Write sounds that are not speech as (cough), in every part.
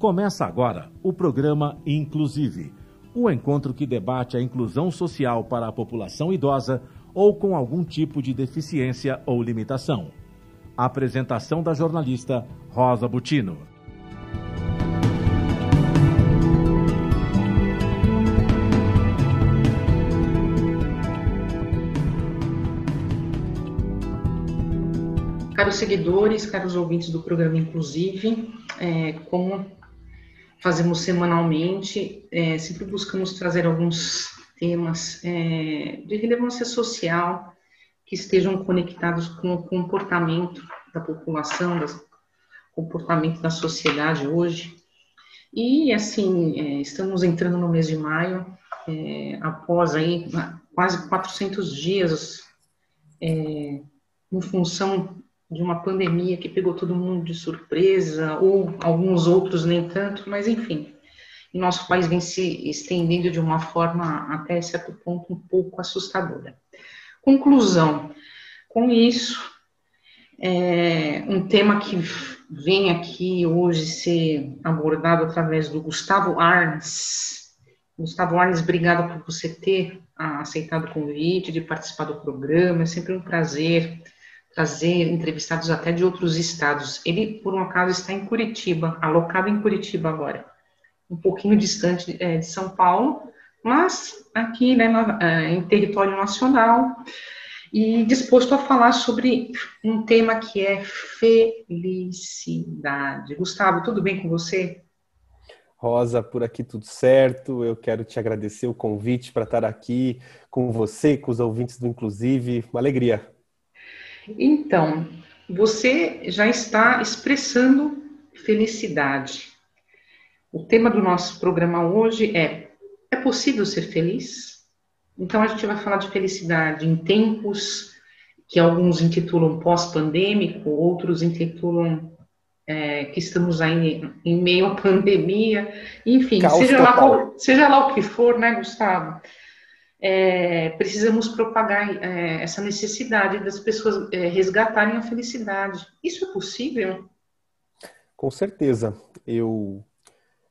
Começa agora o programa Inclusive, o encontro que debate a inclusão social para a população idosa ou com algum tipo de deficiência ou limitação. A apresentação da jornalista Rosa Butino. Caros seguidores, caros ouvintes do programa Inclusive, é, como fazemos semanalmente, é, sempre buscamos trazer alguns temas é, de relevância social que estejam conectados com o comportamento da população, do comportamento da sociedade hoje. E, assim, é, estamos entrando no mês de maio, é, após aí quase 400 dias é, em função de uma pandemia que pegou todo mundo de surpresa, ou alguns outros nem tanto, mas enfim, e nosso país vem se estendendo de uma forma até certo ponto um pouco assustadora. Conclusão, com isso, é um tema que vem aqui hoje ser abordado através do Gustavo Arnes. Gustavo Arnes, obrigado por você ter aceitado o convite de participar do programa, é sempre um prazer trazer entrevistados até de outros estados. Ele, por um acaso, está em Curitiba, alocado em Curitiba agora, um pouquinho distante é, de São Paulo, mas aqui né, é, em território nacional, e disposto a falar sobre um tema que é felicidade. Gustavo, tudo bem com você? Rosa, por aqui tudo certo. Eu quero te agradecer o convite para estar aqui com você, com os ouvintes do Inclusive. Uma alegria. Então, você já está expressando felicidade. O tema do nosso programa hoje é: é possível ser feliz? Então, a gente vai falar de felicidade em tempos que alguns intitulam pós-pandêmico, outros intitulam é, que estamos aí em meio à (laughs) pandemia, enfim, seja lá, seja lá o que for, né, Gustavo? É, precisamos propagar é, essa necessidade das pessoas é, resgatarem a felicidade. Isso é possível? Com certeza. Eu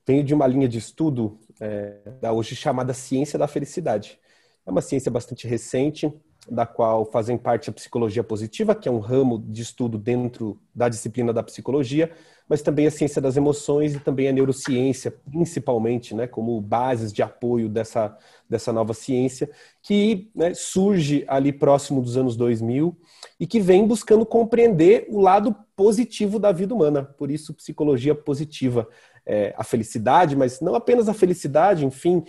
venho de uma linha de estudo é, da hoje chamada ciência da felicidade. É uma ciência bastante recente, da qual fazem parte a psicologia positiva, que é um ramo de estudo dentro da disciplina da psicologia, mas também a ciência das emoções e também a neurociência, principalmente, né, como bases de apoio dessa, dessa nova ciência, que né, surge ali próximo dos anos 2000 e que vem buscando compreender o lado positivo da vida humana, por isso psicologia positiva é, a felicidade, mas não apenas a felicidade, enfim,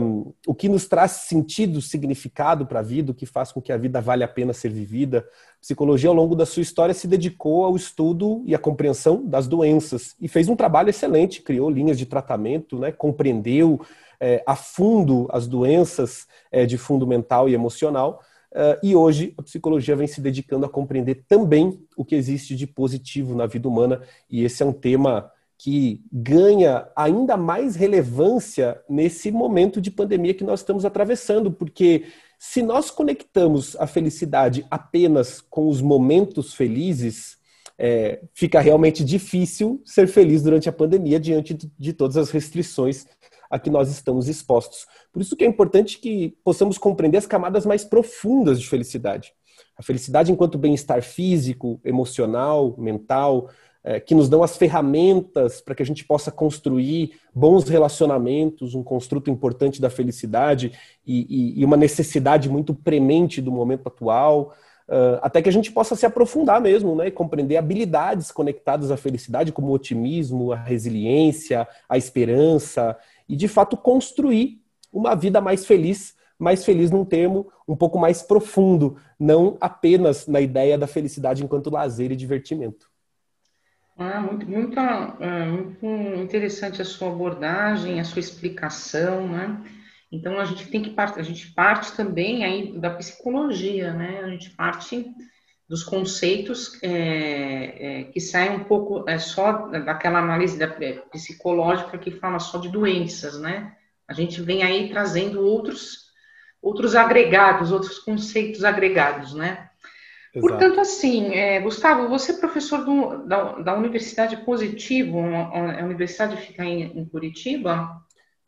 um, o que nos traz sentido, significado para a vida, o que faz com que a vida vale a pena ser vivida. A psicologia, ao longo da sua história, se dedicou ao estudo e à compreensão das doenças e fez um trabalho excelente, criou linhas de tratamento, né, compreendeu é, a fundo as doenças é, de fundo mental e emocional. Uh, e hoje a psicologia vem se dedicando a compreender também o que existe de positivo na vida humana, e esse é um tema que ganha ainda mais relevância nesse momento de pandemia que nós estamos atravessando, porque se nós conectamos a felicidade apenas com os momentos felizes, é, fica realmente difícil ser feliz durante a pandemia diante de todas as restrições a que nós estamos expostos. Por isso que é importante que possamos compreender as camadas mais profundas de felicidade. A felicidade enquanto bem-estar físico, emocional, mental, que nos dão as ferramentas para que a gente possa construir bons relacionamentos, um construto importante da felicidade e, e, e uma necessidade muito premente do momento atual, uh, até que a gente possa se aprofundar mesmo né, e compreender habilidades conectadas à felicidade, como o otimismo, a resiliência, a esperança, e de fato construir uma vida mais feliz mais feliz num termo um pouco mais profundo, não apenas na ideia da felicidade enquanto lazer e divertimento. Ah, muito, muito, é, muito interessante a sua abordagem, a sua explicação, né? Então a gente tem que partir, a gente parte também aí da psicologia, né? A gente parte dos conceitos é, é, que saem um pouco é, só daquela análise da, é, psicológica que fala só de doenças, né? A gente vem aí trazendo outros outros agregados, outros conceitos agregados, né? Exato. Portanto, assim, é, Gustavo, você é professor do, da, da Universidade Positivo, a universidade fica em, em Curitiba?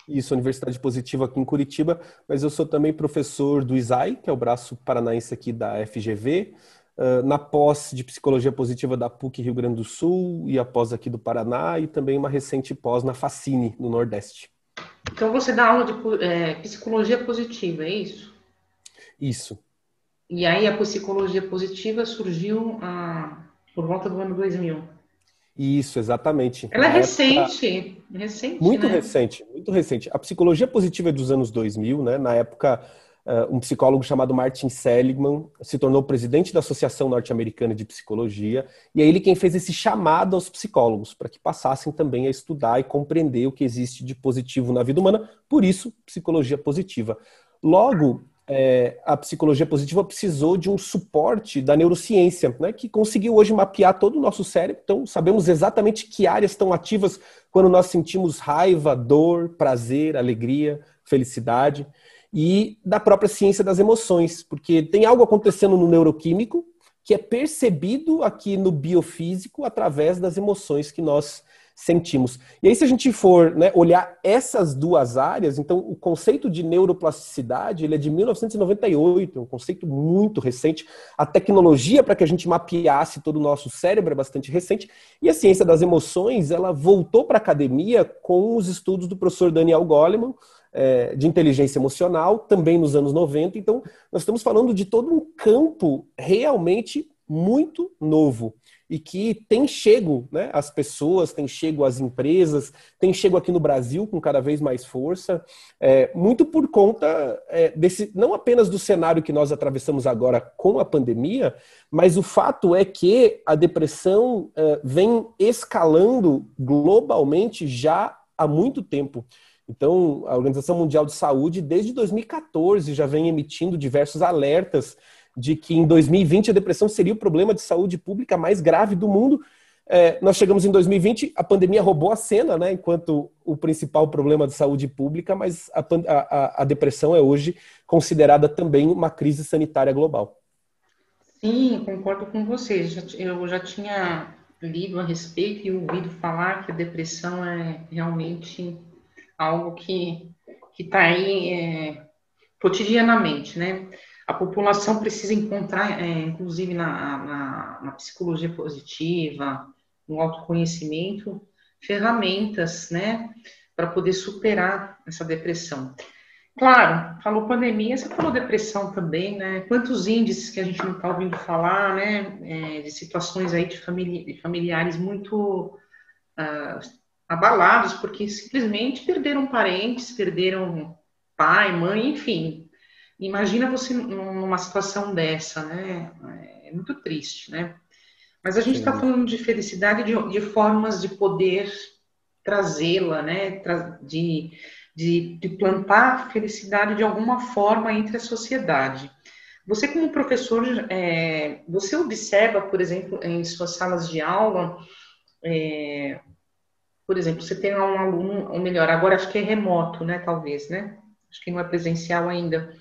Isso, Universidade Positiva aqui em Curitiba, mas eu sou também professor do ISAI, que é o braço paranaense aqui da FGV, uh, na pós de Psicologia Positiva da PUC Rio Grande do Sul e a pós aqui do Paraná, e também uma recente pós na Facine, no Nordeste. Então você dá aula de é, Psicologia Positiva, é isso? Isso. E aí a psicologia positiva surgiu ah, por volta do ano 2000. Isso, exatamente. Ela é recente, época... recente, Muito né? recente, muito recente. A psicologia positiva é dos anos 2000, né? Na época, uh, um psicólogo chamado Martin Seligman se tornou presidente da Associação Norte-Americana de Psicologia, e é ele quem fez esse chamado aos psicólogos, para que passassem também a estudar e compreender o que existe de positivo na vida humana, por isso, psicologia positiva. Logo, é, a psicologia positiva precisou de um suporte da neurociência, né, que conseguiu hoje mapear todo o nosso cérebro. Então, sabemos exatamente que áreas estão ativas quando nós sentimos raiva, dor, prazer, alegria, felicidade, e da própria ciência das emoções, porque tem algo acontecendo no neuroquímico que é percebido aqui no biofísico através das emoções que nós sentimos. E aí, se a gente for né, olhar essas duas áreas, então o conceito de neuroplasticidade ele é de 1998, é um conceito muito recente. A tecnologia para que a gente mapeasse todo o nosso cérebro é bastante recente. E a ciência das emoções ela voltou para a academia com os estudos do professor Daniel Goleman, é, de inteligência emocional, também nos anos 90. Então, nós estamos falando de todo um campo realmente muito novo e que tem chego né, às pessoas, tem chego às empresas, tem chego aqui no Brasil com cada vez mais força, é, muito por conta é, desse, não apenas do cenário que nós atravessamos agora com a pandemia, mas o fato é que a depressão é, vem escalando globalmente já há muito tempo. Então, a Organização Mundial de Saúde, desde 2014, já vem emitindo diversos alertas de que em 2020 a depressão seria o problema de saúde pública mais grave do mundo. É, nós chegamos em 2020, a pandemia roubou a cena, né, enquanto o principal problema de saúde pública, mas a, a, a depressão é hoje considerada também uma crise sanitária global. Sim, concordo com você. Eu já tinha lido a respeito e ouvido falar que a depressão é realmente algo que está aí é, cotidianamente, né? A população precisa encontrar, é, inclusive na, na, na, psicologia positiva, no autoconhecimento, ferramentas, né, para poder superar essa depressão. Claro, falou pandemia, você falou depressão também, né? Quantos índices que a gente não está ouvindo falar, né? É, de situações aí de, famili de familiares muito uh, abalados, porque simplesmente perderam parentes, perderam pai, mãe, enfim, Imagina você numa situação dessa, né? É muito triste, né? Mas a gente está falando de felicidade, de, de formas de poder trazê-la, né? De, de, de plantar felicidade de alguma forma entre a sociedade. Você, como professor, é, você observa, por exemplo, em suas salas de aula, é, por exemplo, você tem um aluno, ou melhor, agora acho que é remoto, né? Talvez, né? Acho que não é presencial ainda.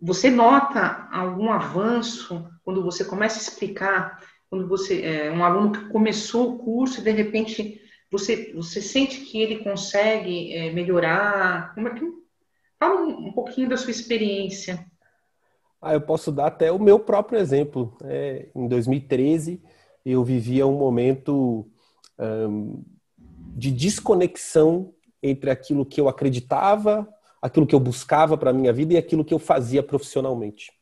Você nota algum avanço quando você começa a explicar, quando você é um aluno que começou o curso e de repente você você sente que ele consegue é, melhorar? Como é que fala um, um, pouquinho da sua experiência? Ah, eu posso dar até o meu próprio exemplo. É, em 2013 eu vivia um momento de desconexão entre aquilo que eu acreditava aquilo que eu buscava para a minha vida e aquilo que eu fazia profissionalmente.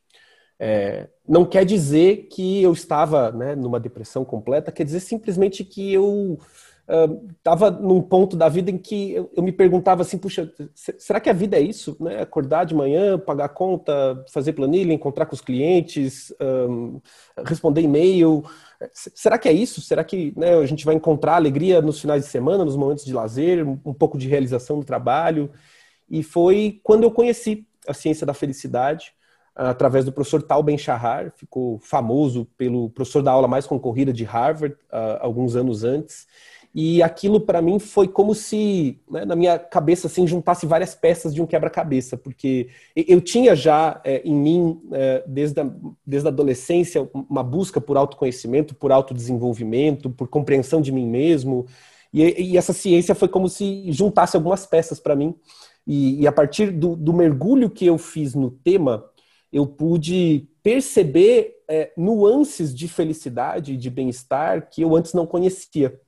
É, não quer dizer que eu estava né, numa depressão completa, quer dizer simplesmente que eu estava uh, num ponto da vida em que eu, eu, me perguntava assim, puxa, será que a vida é isso? Né? Acordar de manhã, pagar conta, fazer planilha, encontrar com os clientes, um, responder e-mail. Será que é isso? Será que né, a gente vai encontrar alegria nos finais de semana, nos momentos de lazer, um pouco de realização do trabalho? E foi quando eu conheci a ciência da felicidade, através do professor Tal Ben-Shahar, ficou famoso pelo professor da aula mais concorrida de Harvard, alguns anos antes. e aquilo para mim foi como se né, na minha cabeça assim juntasse várias peças de um quebra-cabeça, porque eu tinha já é, em mim é, desde, a, desde a adolescência uma busca por autoconhecimento, por autodesenvolvimento, por compreensão de mim mesmo, e, e essa ciência foi como se juntasse algumas peças para mim. E, e, a partir do, do mergulho que eu fiz no tema, eu pude perceber é, nuances de felicidade de bem-estar que eu antes não conhecia.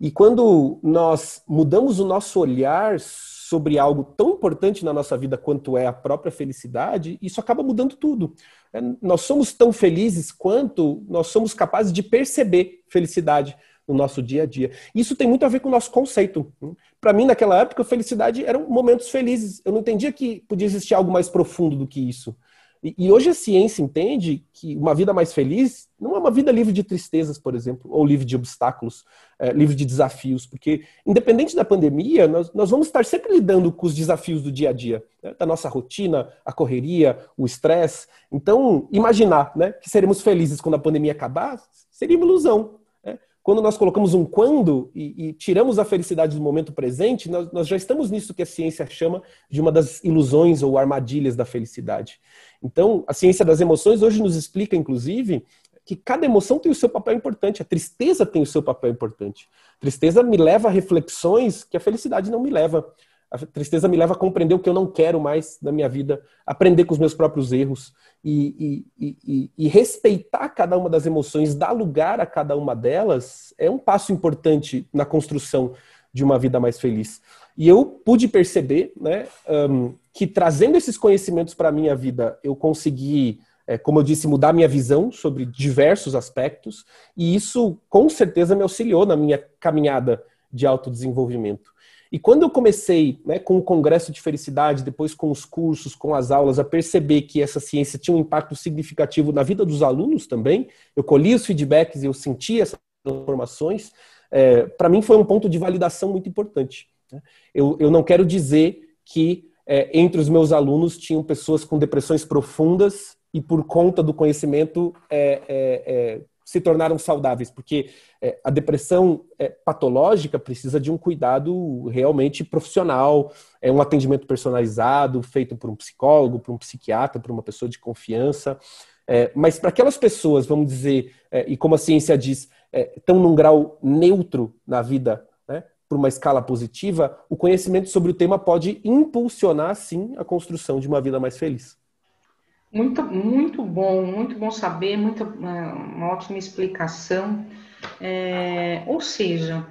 E quando nós mudamos o nosso olhar sobre algo tão importante na nossa vida quanto é a própria felicidade, isso acaba mudando tudo. É, nós somos tão felizes quanto nós somos capazes de perceber felicidade no nosso dia a dia. Isso tem muito a ver com o nosso conceito. Para mim, naquela época, felicidade eram momentos felizes. Eu não entendia que podia existir algo mais profundo do que isso. E, hoje a ciência entende que uma vida mais feliz não é uma vida livre de tristezas, por exemplo, ou livre de obstáculos, é, livre de desafios, porque independente da pandemia, nós, nós vamos estar sempre lidando com os desafios do dia a dia, né, da nossa rotina, a correria, o estresse. Então, imaginar né, que seremos felizes quando a pandemia acabar seria uma ilusão. Quando nós colocamos um quando e, e tiramos a felicidade do momento presente, nós, nós, já estamos nisso que a ciência chama de uma das ilusões ou armadilhas da felicidade. Então, a ciência das emoções hoje nos explica, inclusive, que cada emoção tem o seu papel importante. A tristeza tem o seu papel importante. A tristeza me leva a reflexões que a felicidade não me leva. A tristeza me leva a compreender o que eu não quero mais na minha vida, aprender com os meus próprios erros e, e, e, e, respeitar cada uma das emoções, dar lugar a cada uma delas, é um passo importante na construção de uma vida mais feliz. E eu pude perceber né, um, que trazendo esses conhecimentos para a minha vida, eu consegui, é, como eu disse, mudar minha visão sobre diversos aspectos, e isso com certeza me auxiliou na minha caminhada de autodesenvolvimento. E quando eu comecei né, com o Congresso de Felicidade, depois com os cursos, com as aulas, a perceber que essa ciência tinha um impacto significativo na vida dos alunos também, eu colhi os feedbacks e eu senti essas transformações, é, para mim foi um ponto de validação muito importante. Né? Eu, eu não quero dizer que é, entre os meus alunos tinham pessoas com depressões profundas e por conta do conhecimento é, é, é se tornaram saudáveis, porque é, a depressão é, patológica precisa de um cuidado realmente profissional, é um atendimento personalizado, feito por um psicólogo, por um psiquiatra, por uma pessoa de confiança. É, mas para aquelas pessoas, vamos dizer, é, e como a ciência diz, estão é, num grau neutro na vida, né, por uma escala positiva, o conhecimento sobre o tema pode impulsionar, sim, a construção de uma vida mais feliz. Muito, muito bom, muito bom saber, muito, uma ótima explicação. É, ou seja,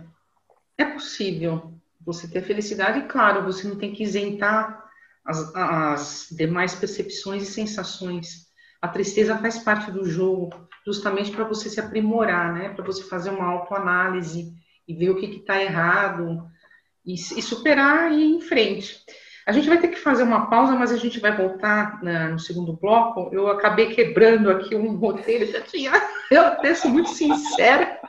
é possível você ter felicidade, e claro, você não tem que isentar as, as demais percepções e sensações. A tristeza faz parte do jogo, justamente para você se aprimorar, né? Para você fazer uma autoanálise e ver o que está errado e, e superar e ir em frente. A gente vai ter que fazer uma pausa, mas a gente vai voltar na, no segundo bloco. Eu acabei quebrando aqui um roteiro, já tinha. Eu até sou muito sincera.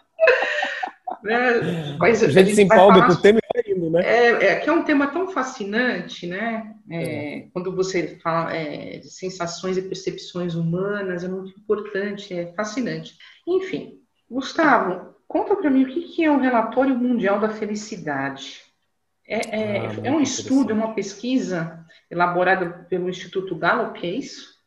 Né? Mas a gente, a gente se empolga com o tema e vai indo, né? É, é, que é um tema tão fascinante, né? É, é. Quando você fala é, de sensações e percepções humanas, é muito importante, é fascinante. Enfim, Gustavo, conta para mim o que é o relatório mundial da felicidade. É, é, ah, é um estudo, é uma pesquisa elaborada pelo Instituto Gallup, é isso?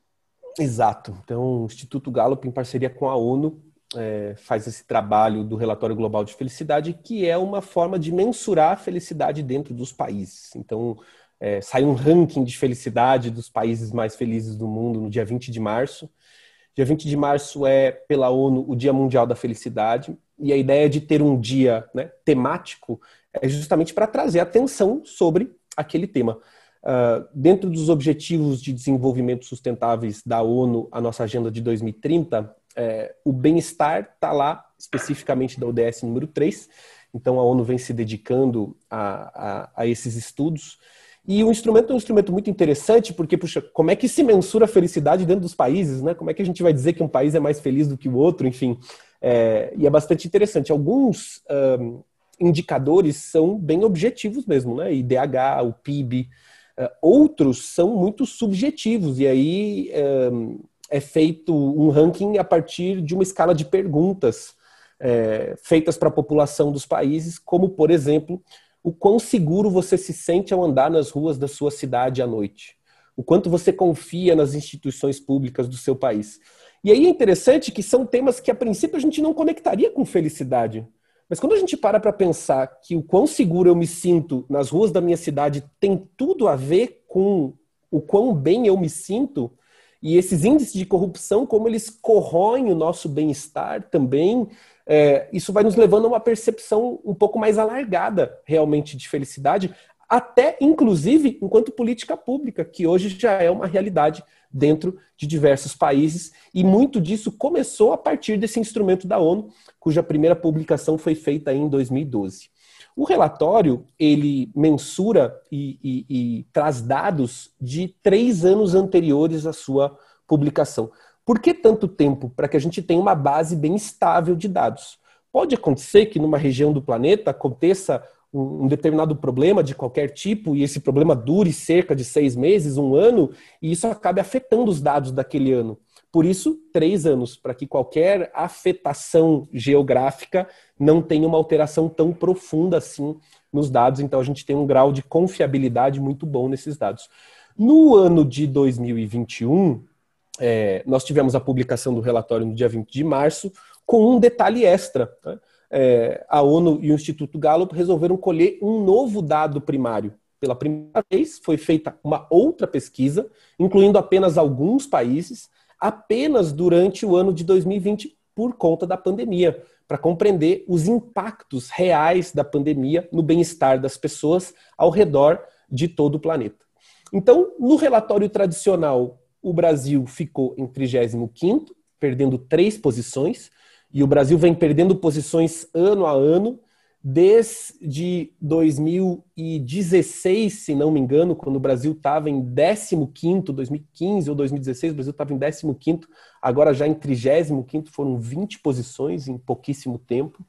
Exato. Então, o Instituto Gallup, em parceria com a ONU, é, faz esse trabalho do Relatório Global de Felicidade, que é uma forma de mensurar a felicidade dentro dos países. Então, é, sai um ranking de felicidade dos países mais felizes do mundo no dia 20 de março. Dia 20 de março é, pela ONU, o Dia Mundial da Felicidade. E a ideia de ter um dia né, temático é justamente para trazer atenção sobre aquele tema. Uh, dentro dos Objetivos de Desenvolvimento Sustentáveis da ONU, a nossa agenda de 2030, é, o bem-estar está lá, especificamente da ODS número 3. Então, a ONU vem se dedicando a, a, a esses estudos. E o instrumento é um instrumento muito interessante, porque, puxa, como é que se mensura a felicidade dentro dos países, né? Como é que a gente vai dizer que um país é mais feliz do que o outro, enfim. É, e é bastante interessante. Alguns um, indicadores são bem objetivos mesmo, né? IDH, o PIB. Uh, outros são muito subjetivos, e aí um, é feito um ranking a partir de uma escala de perguntas é, feitas para a população dos países, como, por exemplo, o quão seguro você se sente ao andar nas ruas da sua cidade à noite, o quanto você confia nas instituições públicas do seu país. E aí é interessante que são temas que, a princípio, a gente não conectaria com felicidade. Mas quando a gente para para pensar que o quão seguro eu me sinto nas ruas da minha cidade tem tudo a ver com o quão bem eu me sinto, e esses índices de corrupção, como eles corroem o nosso bem-estar também, é, isso vai nos levando a uma percepção um pouco mais alargada realmente de felicidade, até inclusive enquanto política pública, que hoje já é uma realidade dentro de diversos países, e muito disso começou a partir desse instrumento da ONU, cuja primeira publicação foi feita em 2012. O relatório ele mensura e, e, e traz dados de três anos anteriores à sua publicação. Por que tanto tempo? Para que a gente tenha uma base bem estável de dados. Pode acontecer que numa região do planeta aconteça um determinado problema de qualquer tipo e esse problema dure cerca de seis meses, um ano, e isso acabe afetando os dados daquele ano. Por isso, três anos, para que qualquer afetação geográfica não tenha uma alteração tão profunda assim nos dados. Então, a gente tem um grau de confiabilidade muito bom nesses dados. No ano de 2021, é, nós tivemos a publicação do relatório no dia 20 de março, com um detalhe extra. Né? É, a ONU e o Instituto Gallup resolveram colher um novo dado primário. Pela primeira vez, foi feita uma outra pesquisa, incluindo apenas alguns países, apenas durante o ano de 2020, por conta da pandemia, para compreender os impactos reais da pandemia no bem-estar das pessoas ao redor de todo o planeta. Então, no relatório tradicional o Brasil ficou em 35, perdendo três posições, e o Brasil vem perdendo posições ano a ano, desde 2016, se não me engano, quando o Brasil estava em 15, 2015 ou 2016, o Brasil estava em 15, agora já em 35, foram 20 posições em pouquíssimo tempo.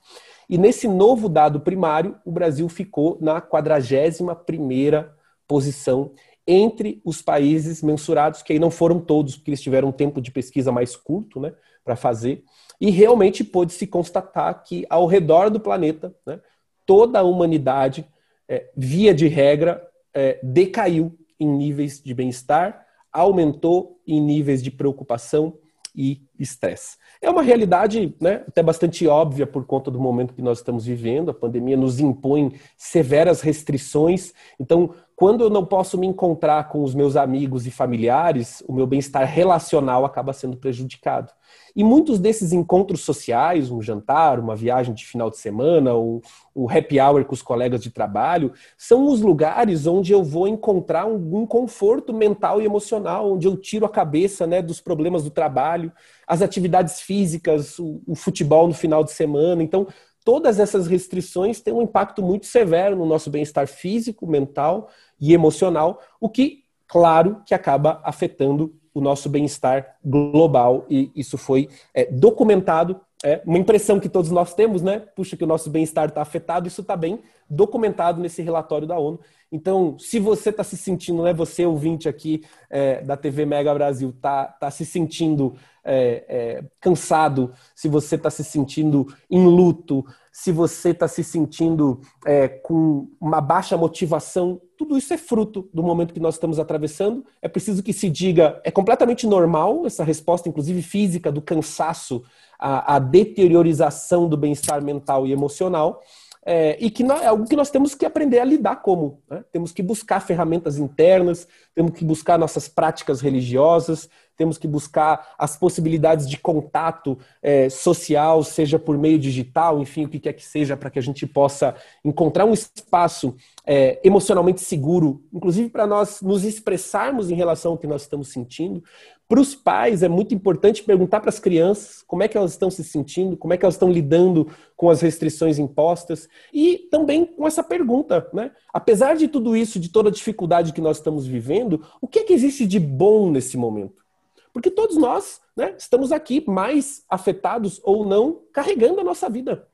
E nesse novo dado primário, o Brasil ficou na 41ª posição entre os países mensurados, que aí não foram todos, porque eles tiveram um tempo de pesquisa mais curto né, para fazer, e realmente pôde se constatar que ao redor do planeta, né, toda a humanidade, é, via de regra, é, decaiu em níveis de bem-estar, aumentou em níveis de preocupação e estresse. É uma realidade né, até bastante óbvia por conta do momento que nós estamos vivendo. A pandemia nos impõe severas restrições. Então, quando eu não posso me encontrar com os meus amigos e familiares, o meu bem-estar relacional acaba sendo prejudicado. E muitos desses encontros sociais, um jantar, uma viagem de final de semana, o, o happy hour com os colegas de trabalho, são os lugares onde eu vou encontrar algum conforto mental e emocional, onde eu tiro a cabeça né, dos problemas do trabalho, as atividades físicas, o, o futebol no final de semana. Então, todas essas restrições têm um impacto muito severo no nosso bem-estar físico, mental e emocional, o que, claro, que acaba afetando o nosso bem-estar global, e isso foi é, documentado. É uma impressão que todos nós temos, né? Puxa, que o nosso bem-estar está afetado, isso está bem documentado nesse relatório da ONU. Então, se você está se sentindo, né, você ouvinte aqui é, da TV Mega Brasil, está tá se sentindo é, é, cansado, se você está se sentindo em luto, se você está se sentindo é, com uma baixa motivação, tudo isso é fruto do momento que nós estamos atravessando. É preciso que se diga, é completamente normal essa resposta, inclusive física, do cansaço, a, deteriorização do bem-estar mental e emocional. É, e que é algo que nós temos que aprender a lidar como. Né? Temos que buscar ferramentas internas, temos que buscar nossas práticas religiosas, temos que buscar as possibilidades de contato é, social, seja por meio digital, enfim, o que quer que seja, para que a gente possa encontrar um espaço é, emocionalmente seguro, inclusive para nós nos expressarmos em relação ao que nós estamos sentindo. Para os pais, é muito importante perguntar para as crianças como é que elas estão se sentindo, como é que elas estão lidando com as restrições impostas e também com essa pergunta, né? Apesar de tudo isso, de toda a dificuldade que nós estamos vivendo, o que é que existe de bom nesse momento? Porque todos nós né, estamos aqui mais afetados ou não, carregando a nossa vida.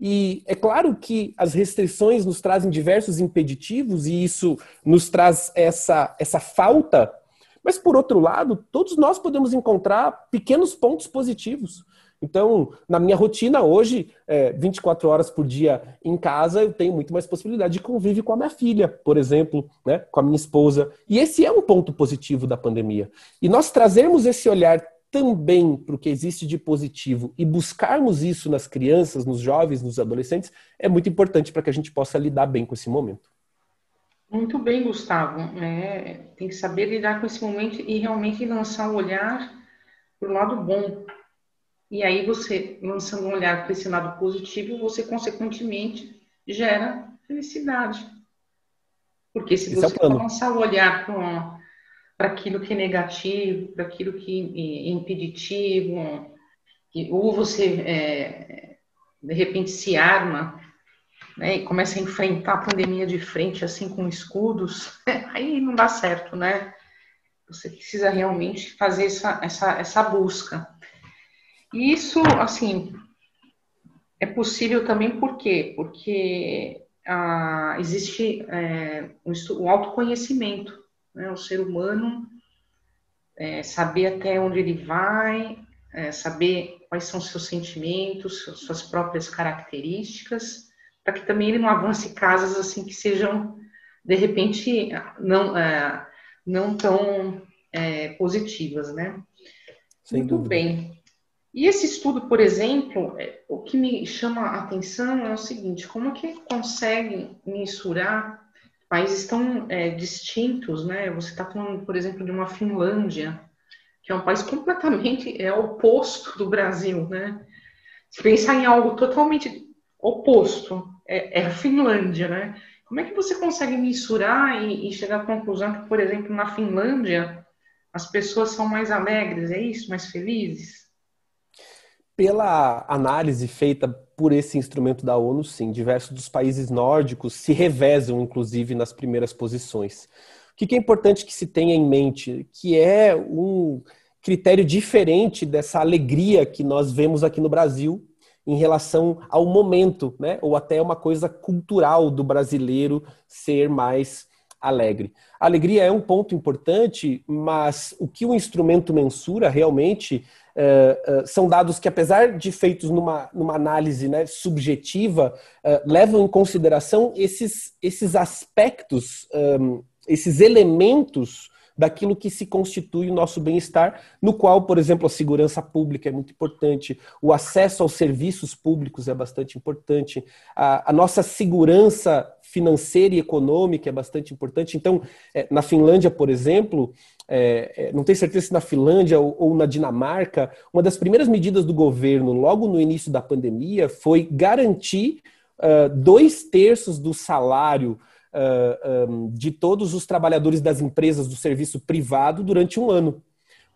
E é claro que as restrições nos trazem diversos impeditivos e isso nos traz essa, essa falta, mas por outro lado, todos nós podemos encontrar pequenos pontos positivos. Então, na minha rotina hoje, é, 24 horas por dia em casa, eu tenho muito mais possibilidade de conviver com a minha filha, por exemplo, né, com a minha esposa. E esse é um ponto positivo da pandemia. E nós trazermos esse olhar também para o que existe de positivo e buscarmos isso nas crianças, nos jovens, nos adolescentes, é muito importante para que a gente possa lidar bem com esse momento. Muito bem, Gustavo. É, tem que saber lidar com esse momento e realmente lançar o um olhar para o lado bom. E aí você, lançando um olhar para esse lado positivo, você consequentemente gera felicidade. Porque se esse é você é lançar o olhar para para aquilo que é negativo, para aquilo que é impeditivo, ou você é, de repente se arma né, e começa a enfrentar a pandemia de frente assim com escudos, (laughs) aí não dá certo, né? Você precisa realmente fazer essa, essa, essa busca. E isso, assim, é possível também por quê? Porque ah, existe é, um, um autoconhecimento né? O ser humano é, saber até onde ele vai, é, saber quais são seus sentimentos, suas próprias características, para que também ele não avance casas assim que sejam de repente não é, não tão é, positivas, né? Sem Muito dúvida. bem. E esse estudo, por exemplo, é, o que me chama a atenção é o seguinte: como que consegue mensurar países tão é, distintos, né? Você está falando, por exemplo, de uma Finlândia, que é um país completamente é oposto do Brasil, né? Se pensar em algo totalmente oposto, é, é a Finlândia, né? Como é que você consegue mensurar e, e, chegar à conclusão que, por exemplo, na Finlândia as pessoas são mais alegres, é isso, mais felizes? Pela análise feita por esse instrumento da ONU, sim. Diversos dos países nórdicos se revezam, inclusive, nas primeiras posições. O que é importante que se tenha em mente? Que é um critério diferente dessa alegria que nós vemos aqui no Brasil em relação ao momento, né? ou até uma coisa cultural do brasileiro ser mais alegre. A alegria é um ponto importante, mas o que o instrumento mensura realmente uh, uh, são dados que, apesar de feitos numa, numa análise né, subjetiva, uh, levam em consideração esses, esses aspectos, um, esses elementos daquilo que se constitui o nosso bem-estar, no qual, por exemplo, a segurança pública é muito importante, o acesso aos serviços públicos é bastante importante, a, a nossa segurança financeira e econômica é bastante importante. Então, é, na Finlândia, por exemplo, é, é, não tenho certeza se na Finlândia ou, ou, na Dinamarca, uma das primeiras medidas do governo, logo no início da pandemia, foi garantir uh, dois terços do salário uh, um, de todos os trabalhadores das empresas do serviço privado durante um ano.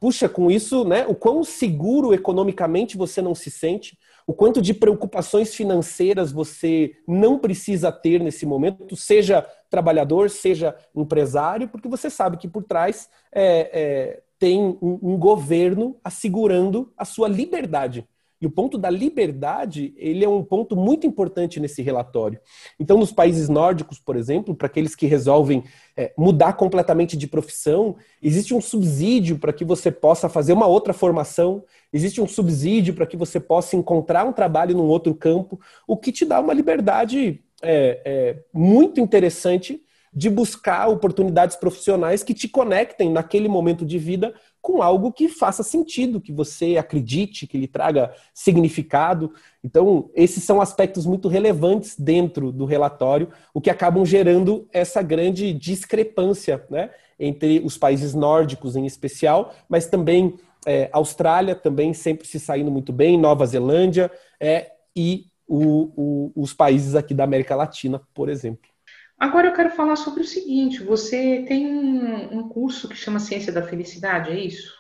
Puxa, com isso, né, o quão seguro economicamente você não se sente, o quanto de preocupações financeiras você não precisa ter nesse momento, seja trabalhador, seja empresário, porque você sabe que por trás é, é, tem um, um governo assegurando a sua liberdade. E o ponto da liberdade, ele é um ponto muito importante nesse relatório. Então, nos países nórdicos, por exemplo, para aqueles que resolvem é, mudar completamente de profissão, existe um subsídio para que você possa fazer uma outra formação, existe um subsídio para que você possa encontrar um trabalho num outro campo, o que te dá uma liberdade é, é, muito interessante de buscar oportunidades profissionais que te conectem naquele momento de vida com algo que faça sentido, que você acredite, que lhe traga significado. Então, esses são aspectos muito relevantes dentro do relatório, o que acabam gerando essa grande discrepância né, entre os países nórdicos em especial, mas também é, Austrália também sempre se saindo muito bem, Nova Zelândia é, e o, o, os países aqui da América Latina, por exemplo. Agora eu quero falar sobre o seguinte: você tem um, curso que chama Ciência da Felicidade, é isso?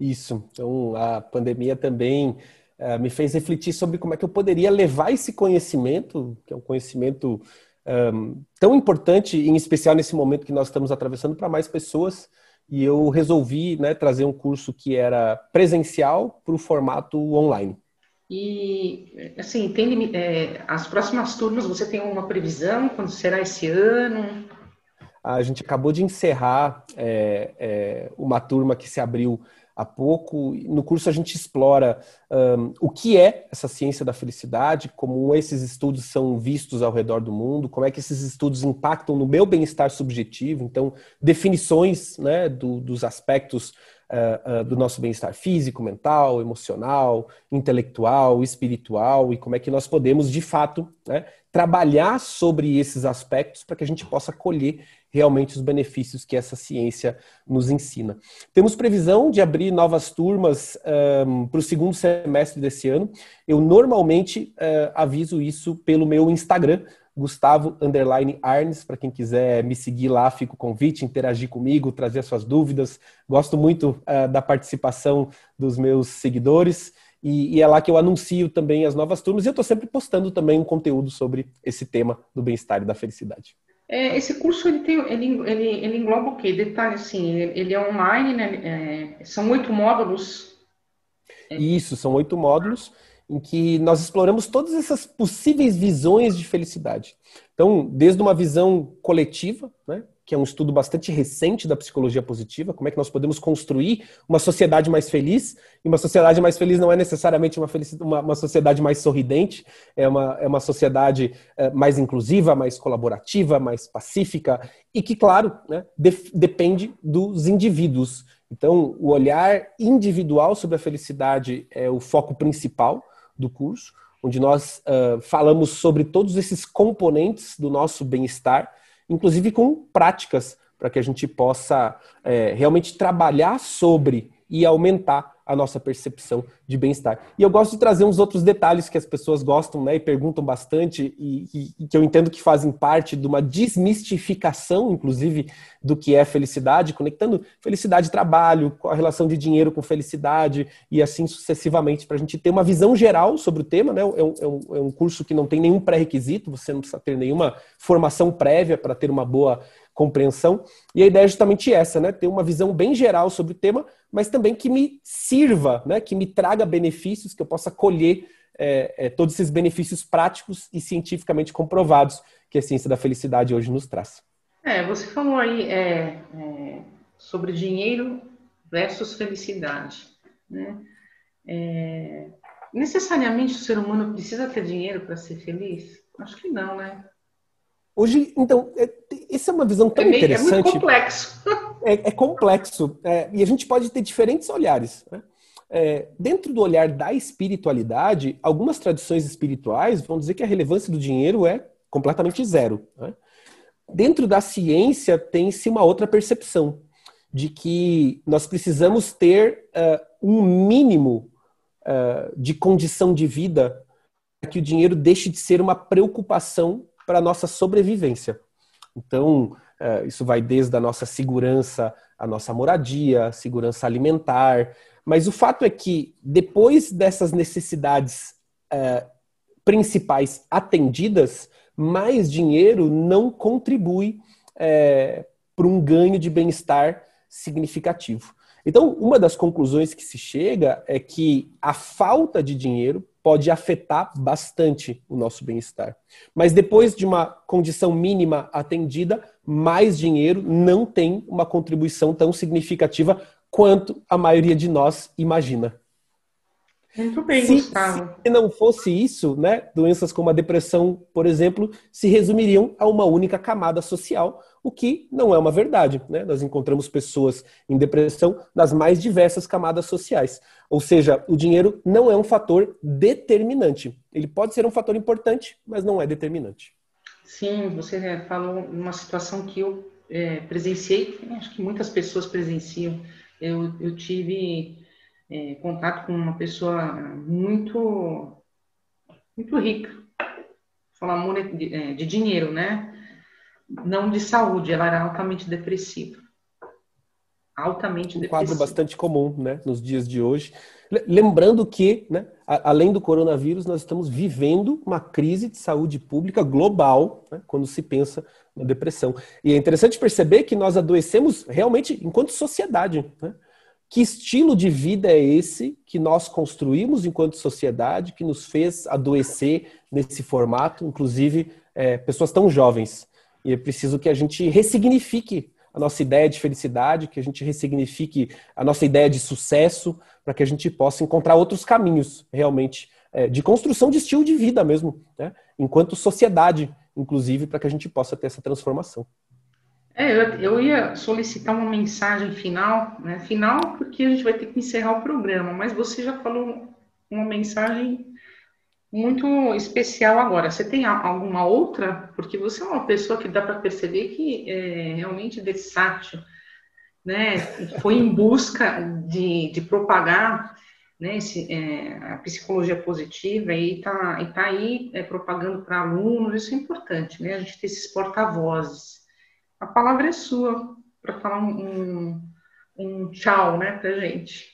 Isso. Então, a pandemia também uh, me fez refletir sobre como é que eu poderia levar esse conhecimento, que é um conhecimento um, tão importante, em especial nesse momento que nós estamos atravessando, para mais pessoas. E eu resolvi né, trazer um curso que era presencial para o formato online. E, assim, tem é, as próximas turmas, você tem uma previsão? Quando será esse ano? A gente acabou de encerrar é, é, uma turma que se abriu há pouco. No curso a gente explora um, o que é essa ciência da felicidade, como esses estudos são vistos ao redor do mundo, como é que esses estudos impactam no meu bem-estar subjetivo, então definições né, do, dos aspectos uh, do nosso bem-estar físico, mental, emocional, intelectual, espiritual e como é que nós podemos de fato né, trabalhar sobre esses aspectos para que a gente possa colher realmente os benefícios que essa ciência nos ensina. Temos previsão de abrir novas turmas um, para o segundo semestre desse ano. Eu normalmente uh, aviso isso pelo meu Instagram, Gustavo Underline Arnes, para quem quiser me seguir lá, fica o convite, interagir comigo, trazer suas dúvidas. Gosto muito uh, da participação dos meus seguidores. E, e, é lá que eu anuncio também as novas turmas e eu estou sempre postando também um conteúdo sobre esse tema do bem-estar e da felicidade. É, esse curso ele tem, ele, ele, ele engloba o quê? Detalhe assim, ele é online, né? É, são oito módulos. Isso, são oito módulos em que nós exploramos todas essas possíveis visões de felicidade. Então, desde uma visão coletiva, né? que é um estudo bastante recente da psicologia positiva, como é que nós podemos construir uma sociedade mais feliz. E uma sociedade mais feliz não é necessariamente uma, uma, uma sociedade mais sorridente, é uma, é uma sociedade é, mais inclusiva, mais colaborativa, mais pacífica, e que, claro, né, de, depende dos indivíduos. Então, o olhar individual sobre a felicidade é o foco principal do curso, onde nós uh, falamos sobre todos esses componentes do nosso bem-estar inclusive com práticas, para que a gente possa é, realmente trabalhar sobre e aumentar a nossa percepção de bem-estar. E eu gosto de trazer uns outros detalhes que as pessoas gostam né, e perguntam bastante, e, e, que eu entendo que fazem parte de uma desmistificação, inclusive, do que é felicidade, conectando felicidade e trabalho, com a relação de dinheiro com felicidade, e assim sucessivamente, para a gente ter uma visão geral sobre o tema. Né? É, um, é, um, é um curso que não tem nenhum pré-requisito, você não precisa ter nenhuma formação prévia para ter uma boa compreensão. E a ideia é justamente essa, né? Ter uma visão bem geral sobre o tema, mas também que me sirva, né? Que me traga benefícios, que eu possa colher é, é, todos esses benefícios práticos e cientificamente comprovados que a ciência da felicidade hoje nos traz. É, você falou aí é, é sobre dinheiro versus felicidade, né? É, necessariamente o ser humano precisa ter dinheiro para ser feliz? Acho que não, né? Hoje, então, é, essa é uma visão tão é meio, interessante. É muito complexo. (laughs) É, é complexo. É, e a gente pode ter diferentes olhares. Né? É, dentro do olhar da espiritualidade, algumas tradições espirituais vão dizer que a relevância do dinheiro é completamente zero. Né? Dentro da ciência, tem-se uma outra percepção de que nós precisamos ter uh, um mínimo uh, de condição de vida para que o dinheiro deixe de ser uma preocupação para a nossa sobrevivência. Então, é, isso vai desde a nossa segurança, a nossa moradia, segurança alimentar. Mas o fato é que, depois dessas necessidades é, principais atendidas, mais dinheiro não contribui é, para um ganho de bem-estar significativo. Então, uma das conclusões que se chega é que a falta de dinheiro pode afetar bastante o nosso bem-estar. Mas depois de uma condição mínima atendida, mais dinheiro não tem uma contribuição tão significativa quanto a maioria de nós imagina. Muito bem, se, Gustavo. Se não fosse isso, né, doenças como a depressão, por exemplo, se resumiriam a uma única camada social, o que não é uma verdade. Né? Nós encontramos pessoas em depressão nas mais diversas camadas sociais. Ou seja, o dinheiro não é um fator determinante. Ele pode ser um fator importante, mas não é determinante. Sim, você falou uma situação que eu é, presenciei, acho que muitas pessoas presenciam. Eu, eu tive é, contato com uma pessoa muito, muito rica, falar de, é, de dinheiro, né? Não de saúde, ela era altamente depressiva. Altamente um depressiva. quadro bastante comum, né, nos dias de hoje. Lembrando que, né, além do coronavírus, nós estamos vivendo uma crise de saúde pública global, né, quando se pensa na depressão. E é interessante perceber que nós adoecemos realmente enquanto sociedade. Né? Que estilo de vida é esse que nós construímos enquanto sociedade, que nos fez adoecer nesse formato, inclusive é, pessoas tão jovens? E é preciso que a gente ressignifique a nossa ideia de felicidade, que a gente ressignifique a nossa ideia de sucesso, para que a gente possa encontrar outros caminhos realmente é, de construção de estilo de vida mesmo, né? enquanto sociedade, inclusive, para que a gente possa ter essa transformação. É, eu, eu, ia solicitar uma mensagem final, né? Final porque a gente vai ter que encerrar o programa, mas você já falou uma mensagem muito especial agora. Você tem alguma outra? Porque você é uma pessoa que dá para perceber que é realmente versátil, né? Foi em busca de, de propagar né, esse, é, a psicologia positiva e está e tá aí é, propagando para alunos, isso é importante, né? A gente ter esses porta-vozes. A palavra é sua para falar um, um, um tchau, né, para gente.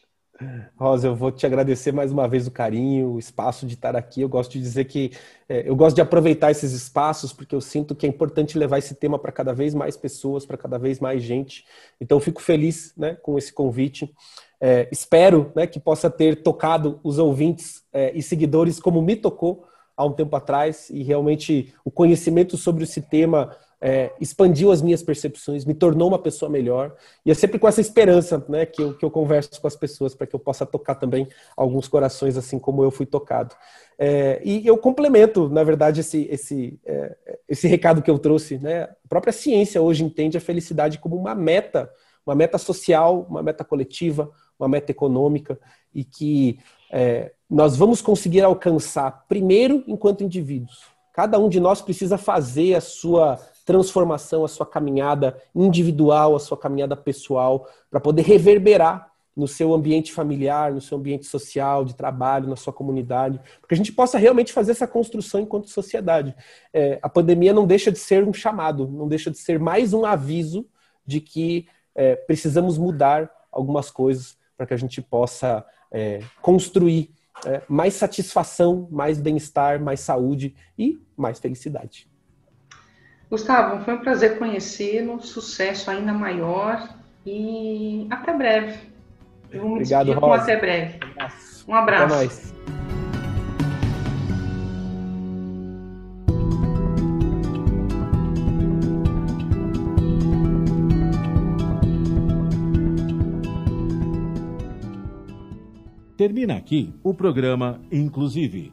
Rosa, eu vou te agradecer mais uma vez o carinho, o espaço de estar aqui. Eu gosto de dizer que é, eu gosto de aproveitar esses espaços porque eu sinto que é importante levar esse tema para cada vez mais pessoas, para cada vez mais gente. Então, fico feliz né, com esse convite. É, espero né, que possa ter tocado os ouvintes é, e seguidores como me tocou há um tempo atrás e realmente o conhecimento sobre esse tema é, expandiu as minhas percepções, me tornou uma pessoa melhor e é sempre com essa esperança né, que, eu, que eu converso com as pessoas para que eu possa tocar também alguns corações assim como eu fui tocado. É, e eu complemento, na verdade, esse, esse, é, esse recado que eu trouxe. Né? A própria ciência hoje entende a felicidade como uma meta, uma meta social, uma meta coletiva, uma meta econômica e que é, nós vamos conseguir alcançar primeiro enquanto indivíduos. Cada um de nós precisa fazer a sua transformação, a sua caminhada individual, a sua caminhada pessoal, para poder reverberar no seu ambiente familiar, no seu ambiente social, de trabalho, na sua comunidade, para que a gente possa realmente fazer essa construção enquanto sociedade. É, a pandemia não deixa de ser um chamado, não deixa de ser mais um aviso de que é, precisamos mudar algumas coisas para que a gente possa é, construir é, mais satisfação, mais bem-estar, mais saúde e mais felicidade. Gustavo, foi um prazer conhecê-lo, sucesso ainda maior e até breve. Eu me Obrigado, Rosa. com até breve. Um abraço. Até mais. Termina aqui o programa Inclusive,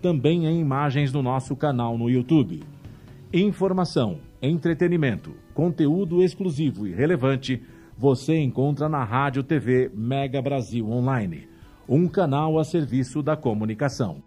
também em imagens no nosso canal no YouTube. Informação, entretenimento, conteúdo exclusivo e relevante você encontra na Rádio TV Mega Brasil Online, um canal a serviço da comunicação.